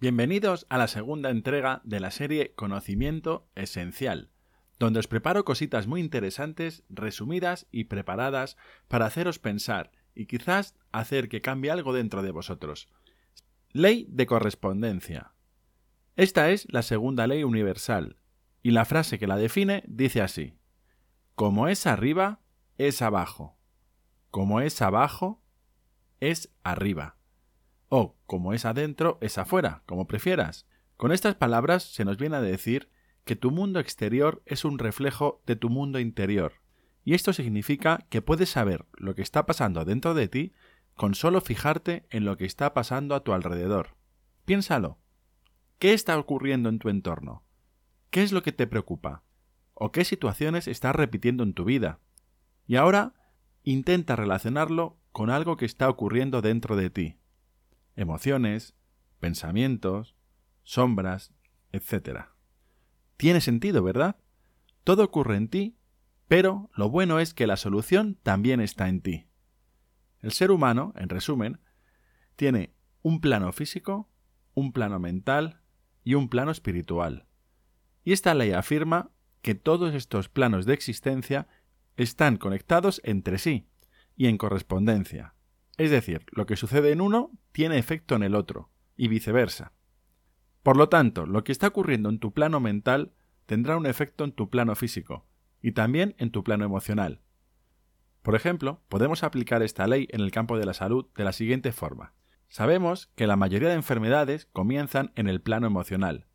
Bienvenidos a la segunda entrega de la serie Conocimiento Esencial, donde os preparo cositas muy interesantes, resumidas y preparadas para haceros pensar y quizás hacer que cambie algo dentro de vosotros. Ley de correspondencia. Esta es la segunda ley universal, y la frase que la define dice así. Como es arriba, es abajo. Como es abajo, es arriba o como es adentro, es afuera, como prefieras. Con estas palabras se nos viene a decir que tu mundo exterior es un reflejo de tu mundo interior, y esto significa que puedes saber lo que está pasando dentro de ti con solo fijarte en lo que está pasando a tu alrededor. Piénsalo. ¿Qué está ocurriendo en tu entorno? ¿Qué es lo que te preocupa? ¿O qué situaciones estás repitiendo en tu vida? Y ahora intenta relacionarlo con algo que está ocurriendo dentro de ti emociones, pensamientos, sombras, etc. Tiene sentido, ¿verdad? Todo ocurre en ti, pero lo bueno es que la solución también está en ti. El ser humano, en resumen, tiene un plano físico, un plano mental y un plano espiritual. Y esta ley afirma que todos estos planos de existencia están conectados entre sí y en correspondencia. Es decir, lo que sucede en uno tiene efecto en el otro, y viceversa. Por lo tanto, lo que está ocurriendo en tu plano mental tendrá un efecto en tu plano físico, y también en tu plano emocional. Por ejemplo, podemos aplicar esta ley en el campo de la salud de la siguiente forma. Sabemos que la mayoría de enfermedades comienzan en el plano emocional,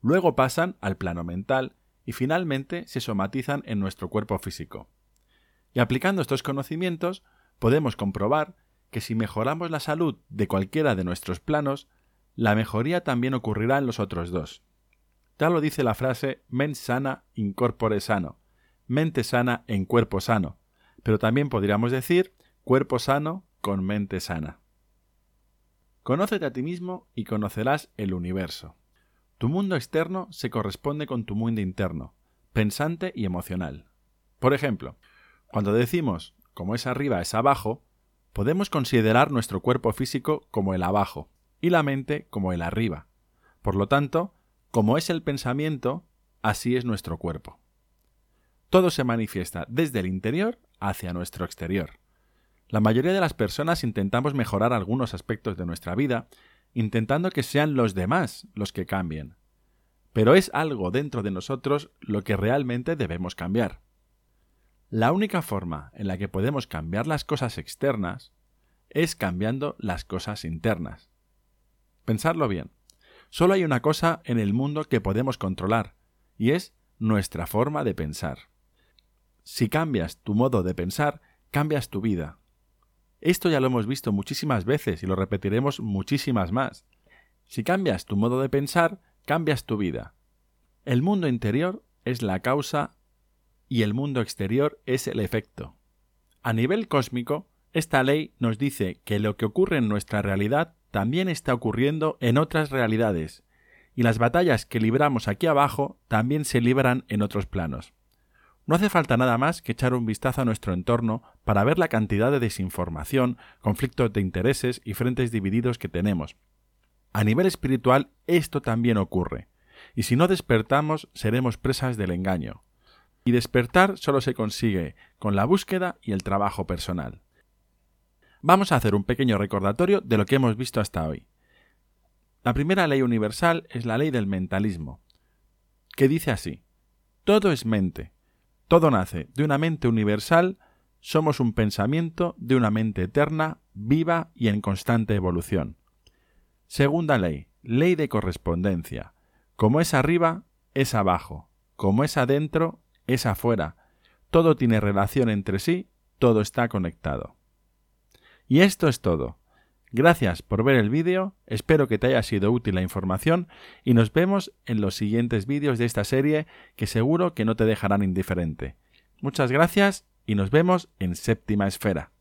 luego pasan al plano mental y finalmente se somatizan en nuestro cuerpo físico. Y aplicando estos conocimientos, podemos comprobar que si mejoramos la salud de cualquiera de nuestros planos, la mejoría también ocurrirá en los otros dos. Tal lo dice la frase mens sana in corpore sano, mente sana en cuerpo sano, pero también podríamos decir cuerpo sano con mente sana. Conócete a ti mismo y conocerás el universo. Tu mundo externo se corresponde con tu mundo interno, pensante y emocional. Por ejemplo, cuando decimos como es arriba es abajo, podemos considerar nuestro cuerpo físico como el abajo y la mente como el arriba. Por lo tanto, como es el pensamiento, así es nuestro cuerpo. Todo se manifiesta desde el interior hacia nuestro exterior. La mayoría de las personas intentamos mejorar algunos aspectos de nuestra vida, intentando que sean los demás los que cambien. Pero es algo dentro de nosotros lo que realmente debemos cambiar. La única forma en la que podemos cambiar las cosas externas es cambiando las cosas internas. Pensarlo bien. Solo hay una cosa en el mundo que podemos controlar, y es nuestra forma de pensar. Si cambias tu modo de pensar, cambias tu vida. Esto ya lo hemos visto muchísimas veces y lo repetiremos muchísimas más. Si cambias tu modo de pensar, cambias tu vida. El mundo interior es la causa y el mundo exterior es el efecto. A nivel cósmico, esta ley nos dice que lo que ocurre en nuestra realidad también está ocurriendo en otras realidades, y las batallas que libramos aquí abajo también se libran en otros planos. No hace falta nada más que echar un vistazo a nuestro entorno para ver la cantidad de desinformación, conflictos de intereses y frentes divididos que tenemos. A nivel espiritual esto también ocurre, y si no despertamos seremos presas del engaño. Y despertar solo se consigue con la búsqueda y el trabajo personal. Vamos a hacer un pequeño recordatorio de lo que hemos visto hasta hoy. La primera ley universal es la ley del mentalismo, que dice así, todo es mente, todo nace de una mente universal, somos un pensamiento de una mente eterna, viva y en constante evolución. Segunda ley, ley de correspondencia, como es arriba, es abajo, como es adentro, es afuera. Todo tiene relación entre sí, todo está conectado. Y esto es todo. Gracias por ver el vídeo, espero que te haya sido útil la información y nos vemos en los siguientes vídeos de esta serie que seguro que no te dejarán indiferente. Muchas gracias y nos vemos en séptima esfera.